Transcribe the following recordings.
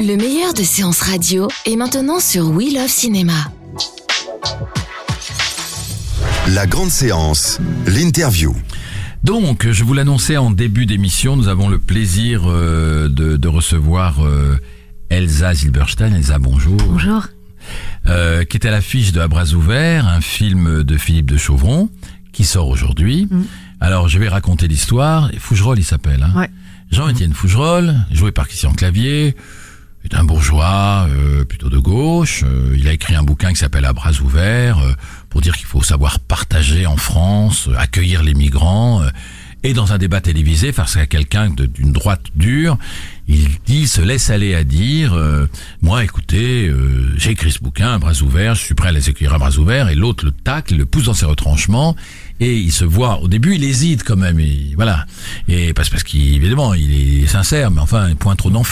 Le meilleur de séances radio est maintenant sur We Love Cinéma. La grande séance, l'interview. Donc, je vous l'annonçais en début d'émission, nous avons le plaisir euh, de, de recevoir euh, Elsa Zilberstein. Elsa, bonjour. Bonjour. Euh, qui est à l'affiche de À bras ouverts, un film de Philippe de Chauvron, qui sort aujourd'hui. Mm. Alors, je vais raconter l'histoire. Fougerolles, il s'appelle. Hein. Ouais. Jean-Étienne Fougerolles, joué par Christian Clavier, est un bourgeois euh, plutôt de gauche. Euh, il a écrit un bouquin qui s'appelle À bras ouverts euh, pour dire qu'il faut savoir partager en France, euh, accueillir les migrants. euh, et dans un débat télévisé, face à quelqu'un d'une droite dure, il dit, se laisse aller à dire, euh, moi, écoutez, j'ai écrit ce bouquin à bras ouverts, je suis prêt à les accueillir à bras ouverts, et l'autre le tacle, le pousse dans ses retranchements, et il se voit, au début, il hésite quand même, et voilà, et parce, parce qu'évidemment, il est sincère, mais enfin, point trop d'en.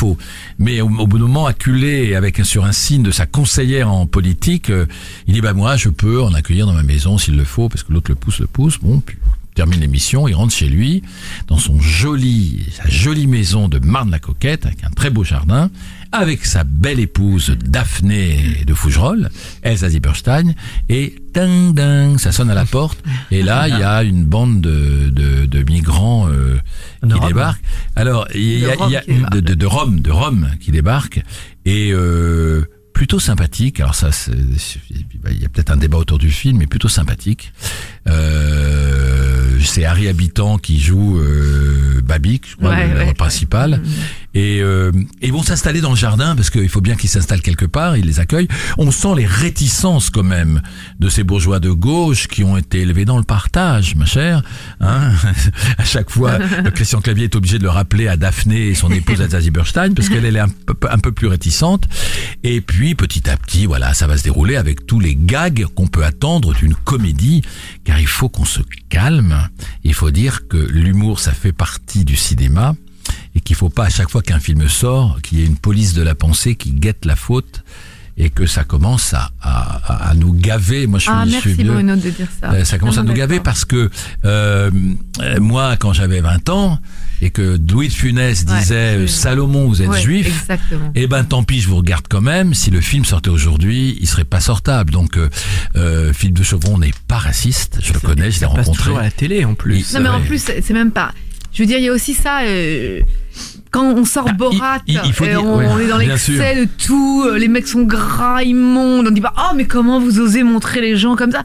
Mais au, d'un moment, acculé avec sur un signe de sa conseillère en politique, euh, il dit, bah moi, je peux en accueillir dans ma maison s'il le faut, parce que l'autre le pousse, le pousse, bon, puis termine l'émission, il rentre chez lui, dans son joli, sa jolie maison de Marne-la-Coquette, avec un très beau jardin, avec sa belle épouse Daphné de Fougerolles, Elsa Zieberstein, et ding ding, ça sonne à la porte, et là, il y a une bande de, de, de migrants euh, qui débarquent. Alors, il y a, De y a- de, de, de Rome, de Rome qui débarquent, et euh, plutôt sympathique. Alors ça, il y a peut-être un débat autour du film, mais plutôt sympathique. Euh, c'est Harry Habitant qui joue euh, Babic, je crois, Ouais, le, le ouais. rôle principal. Et euh, ils vont s'installer dans le jardin parce qu'il faut bien qu'ils s'installent quelque part. Ils les accueillent. On sent les réticences quand même de ces bourgeois de gauche qui ont été élevés dans le partage, ma chère. Hein à chaque fois, Christian Clavier est obligé de le rappeler à Daphné et son épouse Elsa Zieberstein parce qu'elle elle est un peu, un peu plus réticente. Et puis petit à petit, voilà, ça va se dérouler avec tous les gags qu'on peut attendre d'une comédie, car il faut qu'on se calme. Il faut dire que l'humour, ça fait partie du cinéma et qu'il faut pas à chaque fois qu'un film sort qu'il y ait une police de la pensée qui guette la faute et que ça commence à, à, à nous gaver. Moi, je suis, Ah, je merci suis. Bruno de dire ça. Euh, ça commence à nous gaver parce que euh, moi, quand j'avais 20 ans et que Louis de Funès disait euh, Salomon, vous êtes Ouais, juif. Exactement. Eh ben tant pis, je vous regarde quand même. Si le film sortait aujourd'hui, il serait pas sortable. Donc euh, euh, Philippe de Chauvron n'est pas raciste. Je le connais, je l'ai rencontré. toujours à la télé en plus. Non, mais en plus, c'est même pas. Je veux dire, il y a aussi ça. euh, quand on sort Bah, Borat, il- il faut euh, dire- on, ouais, on est dans l'excès de tout. euh, Les mecs sont gras, immondes. On dit pas, oh, mais comment vous osez montrer les gens comme ça?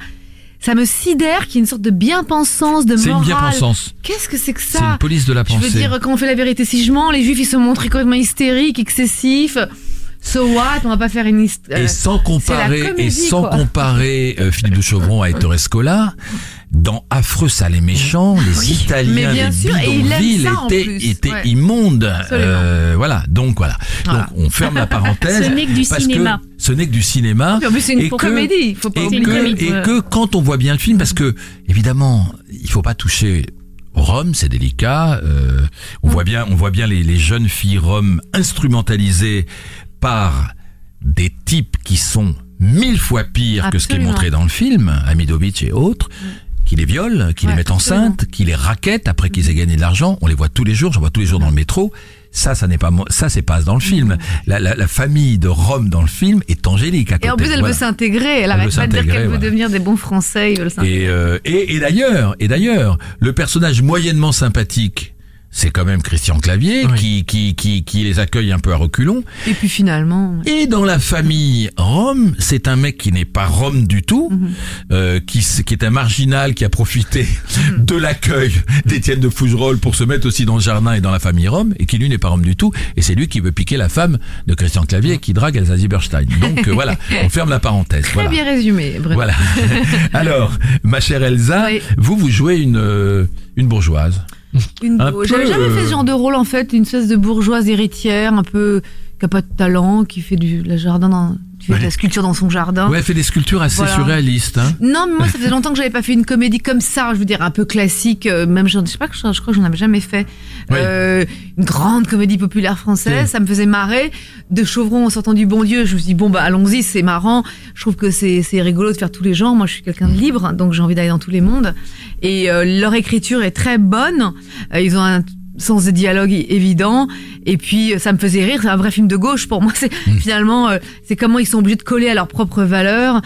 Ça me sidère qu'il y ait une sorte de bien-pensance, de C'est une morale. bien-pensance. Qu'est-ce que c'est que C'est ça? une police de la Je pensée. veux dire, quand on fait la vérité si je mens, les juifs ils se montrent complètement hystériques, excessifs. So what? On va pas faire une histoire. et sans comparer, c'est comédie, et sans quoi. comparer euh, Philippe de Chauvron à Ettore Scola, dans Affreux, sale et méchant, les Italiens, mais bien les sûr, bidonvilles étaient, plus. étaient Ouais. immondes. Euh, voilà, donc voilà. Voilà. Donc on ferme la parenthèse. Ce n'est que du parce cinéma. Que ce n'est que du cinéma. Puis en plus, c'est une Et que- comédie. Il faut pas et oublier. que, et que quand on voit bien le film, parce que évidemment, il faut pas toucher rhum, c'est délicat. euh, on voit bien, on voit bien les, les jeunes filles roms instrumentalisées par des types qui sont mille fois pires que ce qui est montré dans le film, Amidovic et autres. Qui les violent, qui Ouais, les mettent enceintes, qui les raquettent après qu'ils aient gagné de l'argent. On les voit tous les jours. J'en vois tous les jours dans le métro. Ça, ça n'est pas ça, c'est pas dans le film. La, la, la famille de Rome dans le film est angélique. À Et en plus, elle Voilà. veut s'intégrer. Elle Elle arrête veut pas de dire qu'elle veut devenir des bons Français. Ils veulent s'intégrer. Et, euh, et, et d'ailleurs, et d'ailleurs, le personnage moyennement sympathique c'est quand même Christian Clavier Oui. qui, qui, qui, qui les accueille un peu à reculons. Et puis finalement. Et dans la famille Rome, c'est un mec qui n'est pas Rome du tout, Mhm. euh, qui, qui est un marginal qui a profité de l'accueil d'Étienne de Fougerolles pour se mettre aussi dans le jardin et dans la famille Rome, et qui lui n'est pas Rome du tout, et c'est lui qui veut piquer la femme de Christian Clavier qui drague Elsa Zieberstein. Donc euh, voilà, on ferme la parenthèse. Très voilà. bien résumé, Bruno. Voilà. Alors, ma chère Elsa, Oui. vous vous jouez une euh, une bourgeoise. Une J'avais jamais fait euh, ce genre de rôle en fait, une espèce de bourgeoise héritière, un peu qui a pas de talent, qui fait du la jardin dans, fait de Ouais. la sculpture dans son jardin. Ouais, elle fait des sculptures assez Voilà. surréalistes. Hein. Non, mais moi ça faisait longtemps que j'avais pas fait une comédie comme ça, je veux dire un peu classique, euh, même je, sais pas que je, je crois que j'en avais jamais fait. Ouais. Euh, une grande comédie populaire française, Ouais. ça me faisait marrer. De Chauvron en sortant du bon Dieu, je me suis dit bon bah allons-y, c'est marrant. Je trouve que c'est rigolo de faire tous les genres. Moi je suis quelqu'un de libre, donc j'ai envie d'aller dans tous les mondes. Et euh, leur écriture est très bonne. Euh, ils ont un sens de dialogue évident et puis euh, ça me faisait rire c'est un vrai film de gauche pour moi c'est finalement euh, c'est comment ils sont obligés de coller à leurs propres valeurs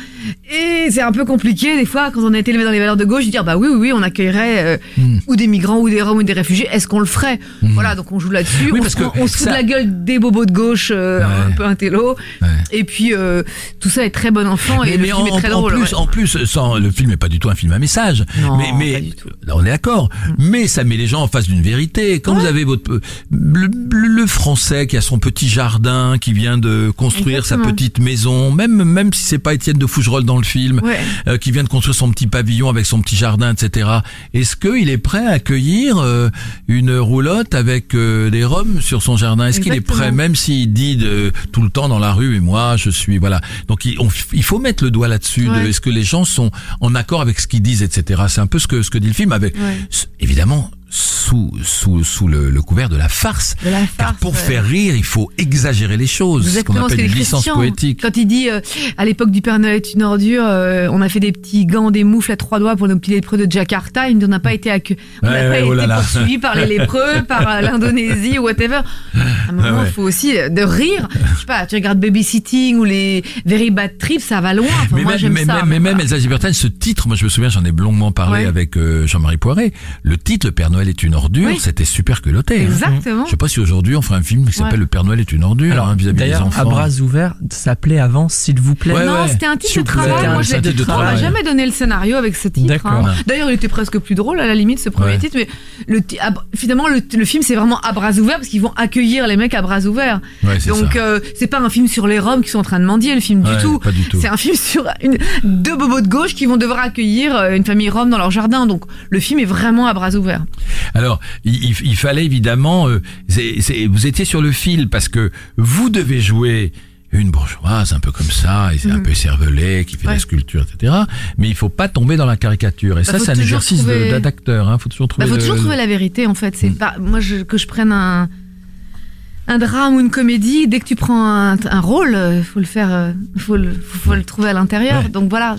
et c'est un peu compliqué des fois quand on a été élevé dans les valeurs de gauche de dire bah oui oui oui on accueillerait euh, ou des migrants ou des roms ou des réfugiés est-ce qu'on le ferait? Voilà donc on joue là-dessus Oui, on, parce se, prend- que on se fout ça- de la gueule des bobos de gauche euh, Ouais. un peu intello Ouais. et puis euh, tout ça est très bon enfant et Mais, le mais film en, est très en drôle plus, ouais. en plus, sans, le film n'est pas du tout un film à message. Non, mais mais pas du tout. Là, on est d'accord. Mais ça met les gens en face d'une vérité. Quand vous avez votre le, le- le français qui a son petit jardin, qui vient de construire sa petite maison, même même si c'est pas Étienne de Fougerolles dans le film, Ouais. euh, qui vient de construire son petit pavillon avec son petit jardin, etc. Est-ce qu'il est prêt à accueillir euh, une roulotte avec euh, des roms sur son jardin? Est-ce qu'il est prêt, même s'il dit de, tout le temps dans la rue, et moi je suis voilà. Donc il, on- il faut mettre le doigt là-dessus. de. Est-ce que les gens sont en accord avec ce qu'ils disent, etc. C'est un peu ce que ce que dit le film, avec évidemment sous sous sous le, le couvert de la farce. De la Car farce, pour ouais. faire rire, il faut exagérer les choses, ce qu'on appelle une licence poétique. Quand il dit euh, à l'époque du Père Noël est une ordure, euh, on a fait des petits gants, des moufles à trois doigts pour nos petits lépreux de Jakarta. Il ne- on n'a pas été accu- on n'a Ouais, pas été oh là là. poursuivi par les lépreux, par euh, l'Indonésie ou whatever. À un moment, il Ouais, ouais. faut aussi de rire. Je sais pas, tu regardes Babysitting ou les Very Bad Trips, ça va loin. Enfin, mais moi, même, mais, ça. mais même. Elsa ce titre, moi je me souviens, j'en ai longuement parlé avec euh, Jean-Marie Poiré. Le titre, Le Père Noël est une ordure, Oui. c'était super culotté. hein. Exactement. Je sais pas si aujourd'hui on ferait un film qui s'appelle Ouais. Le Père Noël est une ordure Alors, hein, vis-à-vis des enfants. à bras ouverts, s'appelait avant, s'il vous plaît. Ouais, non, ouais. c'était un titre de travail. Moi, j'ai de on m'a jamais donné le scénario avec ce titre. D'accord. hein. D'ailleurs, il était presque plus drôle à la limite ce premier Ouais. titre, mais le finalement le, le film c'est vraiment à bras ouverts parce qu'ils vont accueillir les mecs à bras ouverts. Ouais, c'est Donc ça. euh, c'est pas un film sur les Roms qui sont en train de mendier le film Ouais, du tout. pas du tout. C'est un film sur une, deux bobos de gauche qui vont devoir accueillir euh, une famille Rome dans leur jardin. Donc le film est vraiment à bras ouverts. Alors, il, il- fallait évidemment, euh, c'est- c'est- vous étiez sur le fil parce que vous devez jouer une bourgeoise un peu comme ça, et c'est un peu cervelé, qui fait de la. Ouais. sculpture, etc. Mais il faut pas tomber dans la caricature. Et ça, Bah, faut c'est un exercice trouver- d'acteur. Hein. Faut toujours trouver. Bah, faut le- toujours trouver la vérité en fait. C'est Mm. pas moi je, que je prenne un un drame ou une comédie. Dès que tu prends un, un rôle, euh, faut le faire, euh, faut le faut, le trouver à l'intérieur. Ouais. Donc voilà,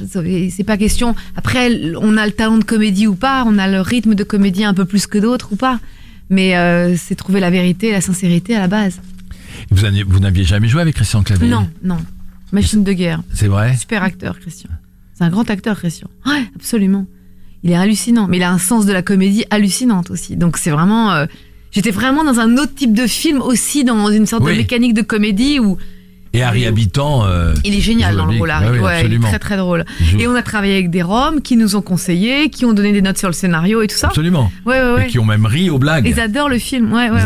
c'est pas question. Après, on a le talent de comédie ou pas, on a le rythme de comédie un peu plus que d'autres ou pas. Mais euh, c'est trouver la vérité, la sincérité à la base. Vous n'aviez- vous n'aviez jamais joué avec Christian Clavier? Non, non. Machine de guerre. C'est vrai? Super acteur, Christian. C'est un grand acteur, Christian. Ouais, absolument. Il est hallucinant, mais il a un sens de la comédie hallucinante aussi. Donc c'est vraiment. euh, J'étais vraiment dans un autre type de film aussi, dans une sorte Oui. de mécanique de comédie où Et Harry Habitant. euh, il est génial dans le rôle. Harry. oui, Ouais, il est très très drôle. Et on a travaillé avec des Roms qui nous ont conseillé, qui ont donné des notes sur le scénario et tout ça. Absolument. Ouais, ouais, Et ouais. qui ont même ri aux blagues. Ils adorent le film. Ouais, ouais,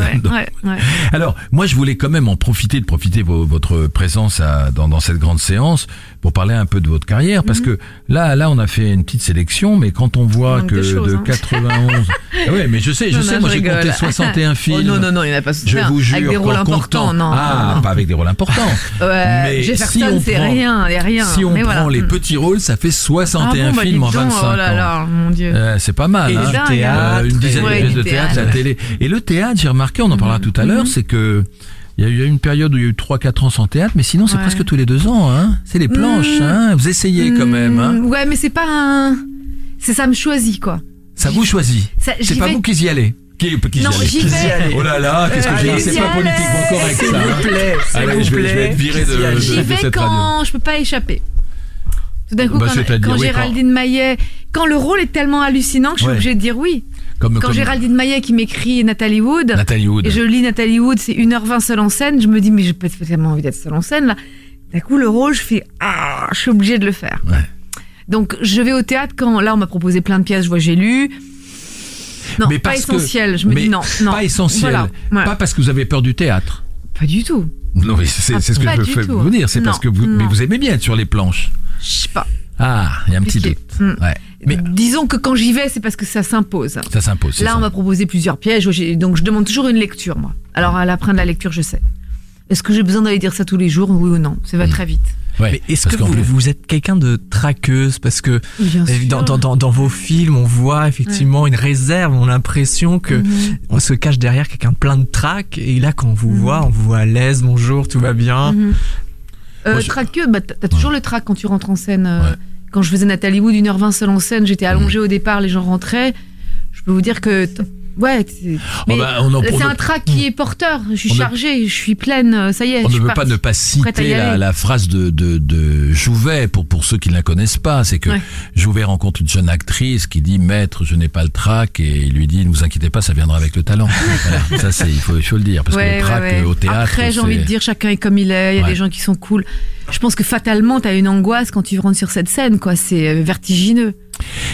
ouais. Alors, moi, je voulais quand même en profiter de profiter de votre présence à- dans, dans cette grande séance pour parler un peu de votre carrière, parce que là, là, on a fait une petite sélection, mais quand on voit Mhm. que de choses, de hein. 91, Ah ouais, mais je sais, je Non, sais, non, moi j'ai compté rigole. 61 films. Oh, non, non, non, il n'y en a pas Je vous jure, Avec des rôles importants, non. Ah, non. pas avec des rôles importants. Ouais, Mais Jefferson, si on c'est prend- rien. Si on Mais prend voilà. les petits rôles, ça fait 61 Ah bon, bah, films en dis donc, 25 Oh là ans. là, mon Dieu. Euh, c'est pas mal. Et hein. théâtre. Euh, une dizaine de pièces de théâtre, théâtre. la télé. Et le théâtre, j'ai remarqué, on en parlera tout à l'heure, c'est que il y a eu une période où il y a eu 3-4 ans sans théâtre, mais sinon c'est Ouais. presque tous les deux ans. Hein. C'est les planches. Mm. Hein. Vous essayez quand même. Hein. Mm, Ouais, mais c'est pas un. C'est ça me choisit, quoi. Ça vous choisit. C'est pas vais- vous qui y allez. Qui, qui Non, j'y vais. Oh là là, qu'est-ce que je Allez, dis C'est pas politiquement correct S'il ça. vous hein. plaît, s'il Allez, vous je vais, je vais être viré de, de, J'y de vais cette radio. quand? Je peux pas échapper. Tout d'un coup, Bah, quand, c'est-à-dire, quand oui, Géraldine Maillet, quand le rôle est tellement hallucinant que je suis obligée de dire oui. Comme, Quand comme Géraldine Maillet qui m'écrit Nathalie Wood, Nathalie Wood. et je lis Nathalie Wood, c'est 1h20 seule en scène, je me dis, mais j'ai pas tellement envie d'être seule en scène, là. D'un coup, le rôle, je fais, ah, je suis obligée de le faire. Ouais. Donc, je vais au théâtre quand, là, on m'a proposé plein de pièces, je vois, j'ai lu. Non, Mais pas que- essentiel. Je me mais dis non, non. Pas essentiel. Voilà. Ouais. Pas parce que vous avez peur du théâtre. Pas du tout. Non, mais c'est Ah, c'est ce que je veux tout. vous dire. C'est parce que vous, mais vous aimez bien être sur les planches. Je sais pas. Ah, il y a un petit doute. Mm. Ouais. Mais Disons que quand j'y vais, c'est parce que ça s'impose. ça s'impose. Là, ça. on m'a proposé plusieurs pièges, donc je demande toujours une lecture, moi. Alors, à la fin de la lecture, je sais. Est-ce que j'ai besoin d'aller dire ça tous les jours, oui ou non? Ça va Mm. très vite. Ouais, Mais est-ce que vous, plus- vous êtes quelqu'un de traqueuse? Parce que euh, dans, dans, dans, dans vos films, on voit effectivement une réserve, on a l'impression que Mhm. on se cache derrière quelqu'un plein de trac. Et là, quand on vous voit, on vous voit à l'aise, bonjour, tout va bien. Mhm. Euh, Moi, je- traqueux, bah, t'as toujours le trac quand tu rentres en scène. euh, Ouais. Quand je faisais Nathalie Wood, 1h20 seule en scène, j'étais allongée au départ, les gens rentraient. Je peux vous dire que. Ouais, c'est mais bah, un trac qui est porteur. Je suis On ne- chargée, je suis pleine, euh, ça y est. On je ne veut pas ne pas citer la, phrase de, de, de Jouvet pour, pour ceux qui ne la connaissent pas. C'est que Ouais. Jouvet rencontre une jeune actrice qui dit Maître, je n'ai pas le trac. Et il lui dit Ne vous inquiétez pas, ça viendra avec le talent. voilà, ça, c'est, il, faut, il faut le dire. Parce que le trac ouais, euh, au théâtre. Après, j'ai envie de dire, chacun est comme il est. Il y a des gens qui sont cool. Je pense que fatalement, t'as une angoisse quand tu rentres sur cette scène, quoi. C'est euh, vertigineux.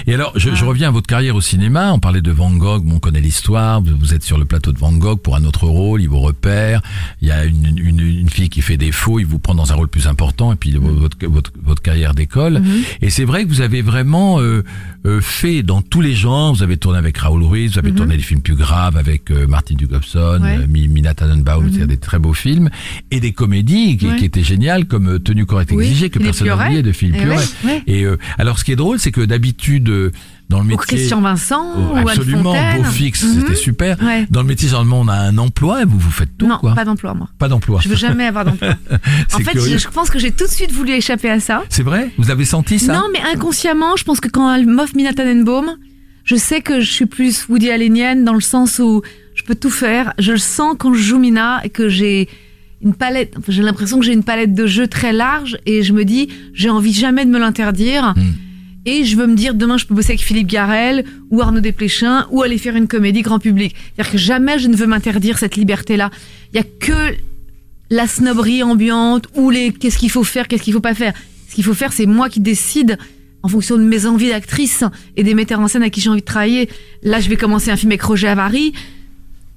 Et alors, je, je reviens à votre carrière au cinéma. On parlait de Van Gogh, bon, on connaît l'histoire. Vous, êtes sur le plateau de Van Gogh pour un autre rôle, il vous repère. Il y a une, une, une fille qui fait défaut, il vous prend dans un rôle plus important, et puis votre, votre, votre carrière décolle. Et c'est vrai que vous avez vraiment euh, euh, fait dans tous les genres. Vous avez tourné avec Raoul Ruiz, vous avez tourné des films plus graves avec euh, Martin Dugobson, Ouais. Mi- Mina Tannenbaum, c'est des très beaux films, et des comédies qui, Ouais. qui étaient géniales, comme Tenue correcte Oui, exigée, que Philippe personne oublié, de Philippe Eh ouais, ouais. Et euh, alors, ce qui est drôle, c'est que d'habitude, euh, dans le Ou métier... Christian Vincent, Oh, ou absolument, beau fixe, Mhm. c'était super. Ouais. Dans le métier, généralement, on a un emploi et vous, vous faites tout, non, quoi. pas d'emploi, moi. Pas d'emploi. Je veux jamais avoir d'emploi. en fait, je, je pense que j'ai tout de suite voulu échapper à ça. C'est vrai? Vous avez senti ça? Non, mais inconsciemment, je pense que quand elle m'offre Mina Tannenbaum, je sais que je suis plus Woody Allenienne dans le sens où je peux tout faire. Je le sens quand je joue Mina et que j'ai une palette, enfin, j'ai l'impression que j'ai une palette de jeux très large et je me dis, j'ai envie jamais de me l'interdire. Mm. Et je veux me dire, demain, je peux bosser avec Philippe Garel ou Arnaud Desplechin ou aller faire une comédie grand public. C'est-à-dire que jamais je ne veux m'interdire cette liberté-là. Il y a que la snobberie ambiante ou les qu'est-ce qu'il faut faire, qu'est-ce qu'il faut pas faire. Ce qu'il faut faire, c'est moi qui décide en fonction de mes envies d'actrice et des metteurs en scène à qui j'ai envie de travailler. Là, je vais commencer un film avec Roger Avary.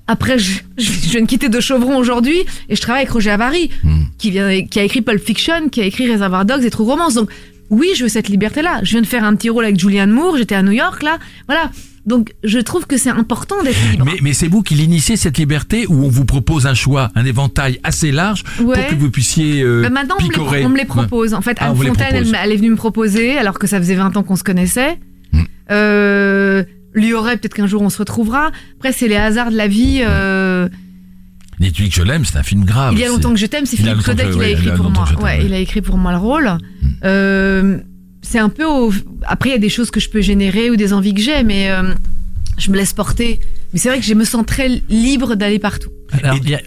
Après, je, je, je viens de quitter De Chauvron aujourd'hui et je travaille avec Roger Avary, qui, vient, qui a écrit Pulp Fiction, qui a écrit Reservoir Dogs et True Romance. Donc, oui, je veux cette liberté-là. Je viens de faire un petit rôle avec Julianne Moore, j'étais à New York, là. Voilà. Donc, je trouve que c'est important d'être libre. mais, mais c'est vous qui l'initiez cette liberté où on vous propose un choix, un éventail assez large pour que vous puissiez euh, Bah, maintenant, on me, picorer? les, on me les propose. En fait, Ah, Anne Fontaine, elle est venue me proposer, alors que ça faisait 20 ans qu'on se connaissait. Hmm. Euh, lui aurait, peut-être qu'un jour on se retrouvera. Après, c'est les hasards de la vie. Euh, Dites-lui que je l'aime, c'est un film grave. il y a longtemps que je t'aime, c'est Philippe Claudel que- qui l'a écrit pour moi. Ouais. Hmm. il a écrit pour moi le rôle. Euh, c'est un peu au... Après, il y a des choses que je peux générer ou des envies que j'ai, mais euh, je me laisse porter. Mais c'est vrai que je me sens très libre d'aller partout. Alors, Et- il y a-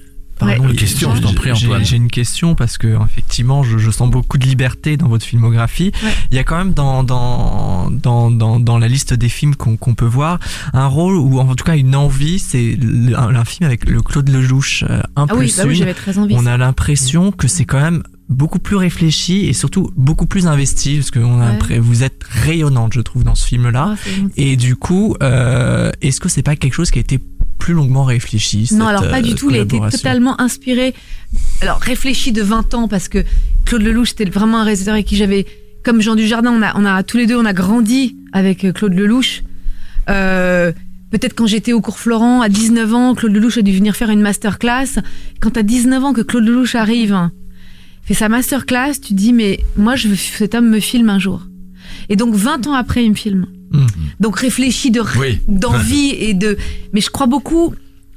Ouais. Une question, je t'en prie, J'ai- Antoine. J'ai une question parce que effectivement, je, je sens beaucoup de liberté dans votre filmographie. Ouais. Il y a quand même dans dans dans dans, dans la liste des films qu'on qu'on peut voir un rôle ou en tout cas une envie. C'est un, un film avec le Claude Lelouch, euh, un Ah oui, bah oui j'avais très envie. On a l'impression que c'est quand même beaucoup plus réfléchi et surtout beaucoup plus investi parce que on a Ouais. vous êtes rayonnante, je trouve, dans ce film-là. Ah, c'est gentil. Et du coup, euh, est-ce que c'est pas quelque chose qui a été plus longuement réfléchi Non, cette, alors pas euh, du tout. Il a été totalement inspiré. Alors réfléchi de 20 ans parce que Claude Lelouch c'était vraiment un réalisateur avec qui j'avais, comme Jean Dujardin, on a, on a tous les deux, on a grandi avec euh, Claude Lelouch. Euh, Peut-être quand j'étais au cours Florent à 19 ans, Claude Lelouch a dû venir faire une masterclass. Quand à 19 ans que Claude Lelouch arrive, fait sa masterclass, tu te dis mais moi je veux cet homme me filme un jour. Et donc 20 ans après il me filme. Mhm. Donc réfléchi de Oui. d'envie et de mais je crois beaucoup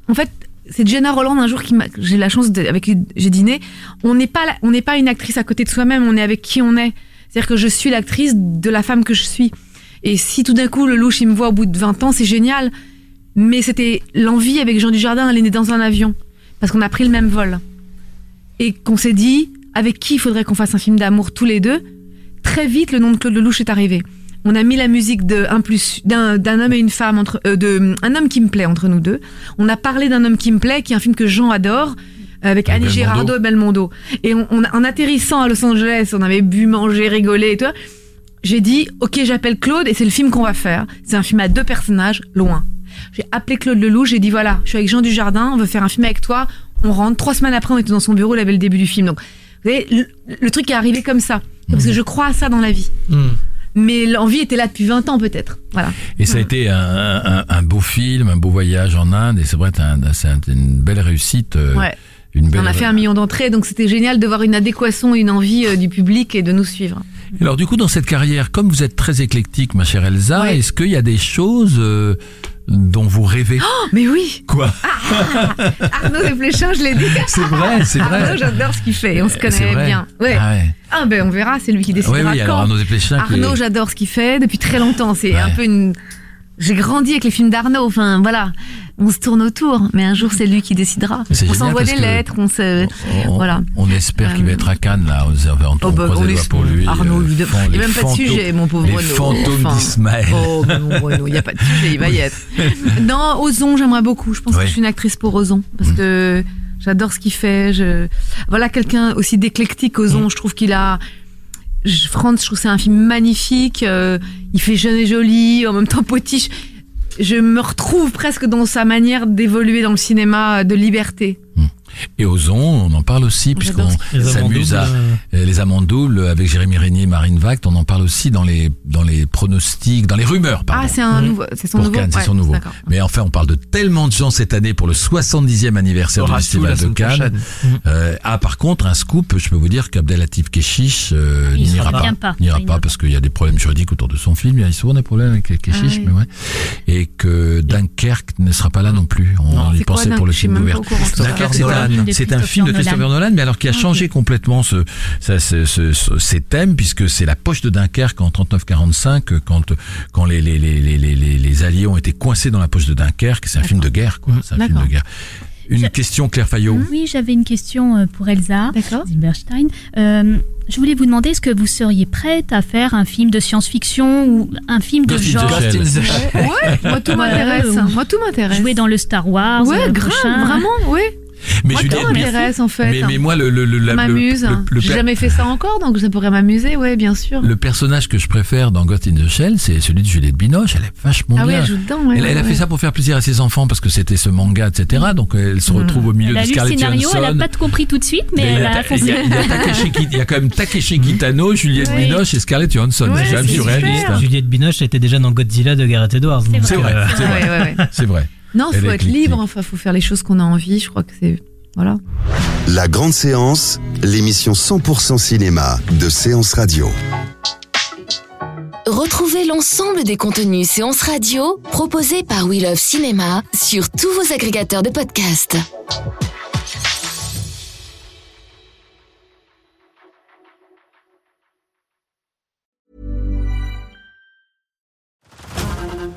en fait c'est Jenna Roland un jour qui m'a j'ai la chance de, avec qui j'ai dîné on n'est pas la- on n'est pas une actrice à côté de soi-même on est avec qui on est. C'est-à-dire que je suis l'actrice de la femme que je suis. Et si tout d'un coup le louche il me voit au bout de 20 ans c'est génial. Mais c'était l'envie avec Jean Dujardin elle est née dans un avion. Parce qu'on a pris le même vol. Et qu'on s'est dit avec qui il faudrait qu'on fasse un film d'amour tous les deux? Très vite le nom de Claude Lelouch est arrivé On a mis la musique plus d'un d'un homme et une femme entre euh, de un homme qui me plaît entre nous deux. On a parlé d'un homme qui me plaît, qui est un film que Jean adore. Avec Avec Annie Belmondo. Girardot et Belmondo. Et on, on a- en atterrissant à Los Angeles, on avait bu, mangé, rigolé et tout. J'ai dit, ok, j'appelle Claude et c'est le film qu'on va faire. C'est un film à deux personnages, loin. J'ai appelé Claude Lelouch, j'ai dit voilà, je suis avec Jean Dujardin, on veut faire un film avec toi. On rentre. Trois semaines après, on était dans son bureau, il avait le début du film. Donc, vous voyez, le, le truc est arrivé comme ça. Parce que je crois à ça dans la vie. Hmm. Mais l'envie était là depuis 20 ans peut-être. Voilà. Et ça a été un, un, un beau film, un beau voyage en Inde, et c'est vrai, c'est un- c'est un- une belle réussite. euh, Ouais. Une belle... On a fait un million d'entrées, donc c'était génial de voir une adéquation, une envie euh, du public et de nous suivre. Alors du coup, dans cette carrière, comme vous êtes très éclectique, ma chère Elsa, Ouais. est-ce qu'il y a des choses euh, dont vous rêvez Oh, mais oui Quoi Arnaud Desplechin, je l'ai dit. C'est vrai, c'est vrai. Arnaud, j'adore ce qu'il fait, on se connaît bien. Ouais. Ah ouais. Ah ben on verra, c'est lui qui décidera oui, alors. Arnaud Desplechin Arnaud, est- j'adore ce qu'il fait depuis très longtemps. C'est Ouais. un peu une. J'ai grandi avec les films d'Arnaud. Enfin voilà, on se tourne autour, mais un jour c'est lui qui décidera. On s'envoie des lettres, on se. on, voilà. on espère qu'il va être à Cannes, là. On, on, Oh, bah, on les pour lui. Arnaud, euh, il n'y a même pas de sujet, mon pauvre Les Renaud. fantômes Enfin, d'Ismaël. Oh, mon Renaud, il n'y a pas de sujet, il va y être. Non, Ozon, j'aimerais beaucoup. Je pense que je suis une actrice pour Ozon. Parce Mm. que j'adore ce qu'il fait. Je... Voilà, quelqu'un aussi d'éclectique, Ozon. Je trouve qu'il a. Franz, je trouve c'est un film magnifique. euh, il fait jeune et joli, en même temps potiche. Je me retrouve presque dans sa manière d'évoluer dans le cinéma de liberté. Et Ozon, on en parle aussi, puisqu'on s'amuse à... euh, Les amants doubles avec Jérémy Régnier et Marine Vact, on en parle aussi dans les, dans les pronostics, dans les rumeurs, pardon. Ah, c'est un nouveau. C'est son pour nouveau. Cannes, c'est Ouais, son nouveau. Mais enfin, on parle de tellement de gens cette année pour le 70e anniversaire du Festival de Cannes. Euh, ah, par contre, un scoop, je peux vous dire qu'Abdelatif Keshish euh, n'ira pas. pas. N'ira pas parce qu'il y a des problèmes juridiques autour de son film. Il y a souvent des problèmes avec Keshish, Ah oui. mais ouais. Et que Dunkerque ne sera pas là non plus. On Non. y quoi, pensait pour le film d'ouverture. Dunkerque, c'est Nolan. un, De c'est un film de Christopher Nolan, mais alors qui a Ah, changé complètement ce, ça, ce, ce- ce- ces thèmes, puisque c'est la poche de Dunkerque en 39-45, quand, quand les, les, les, les, les, les Alliés ont été coincés dans la poche de Dunkerque. C'est un film de guerre, quoi. C'est un film D'accord. de guerre. Une Je- question, Claire Fayot. Oui, j'avais une question euh, pour Elsa D'accord. Zilberstein. Euh, je voulais vous demander, est-ce que vous seriez prête à faire un film de science-fiction ou un film de genre? Shell. Ghost in the Shell. Ouais, moi tout m'intéresse. ouais. Moi tout m'intéresse. jouer dans le Star Wars Ouais, euh, grave, prochain vraiment, ouais. Mais moi Juliette, m'intéresse en fait. mais, mais moi, le, le, le, m'amuse. le- le J'ai jamais fait ça encore, donc ça pourrait m'amuser, ouais, bien sûr. le personnage que je préfère dans Ghost in the Shell, c'est celui de Juliette Binoche. Elle est vachement ah oui, bien. elle joue dedans, ouais. elle, elle a ouais, fait ça pour faire plaisir à ses enfants parce que c'était ce manga, etc. Donc elle se retrouve au milieu Elle a de lu le Scarlett scénario, Johansson. elle n'a pas tout compris tout de suite, mais elle y a a il y a- il y a y a quand même Takeshi Kitano, Juliette Oui. Binoche et Scarlett Johansson. Ouais, c'est super. hein. Juliette Binoche était déjà dans Godzilla de Gareth Edwards. C'est C'est vrai, euh, c'est vrai. Non, faut être libre, enfin, faut faire les choses qu'on a envie, je crois que c'est. Voilà. La grande séance, l'émission 100% cinéma de Séance Radio. Retrouvez l'ensemble des contenus séances radio proposés par We Love Cinéma sur tous vos agrégateurs de podcasts.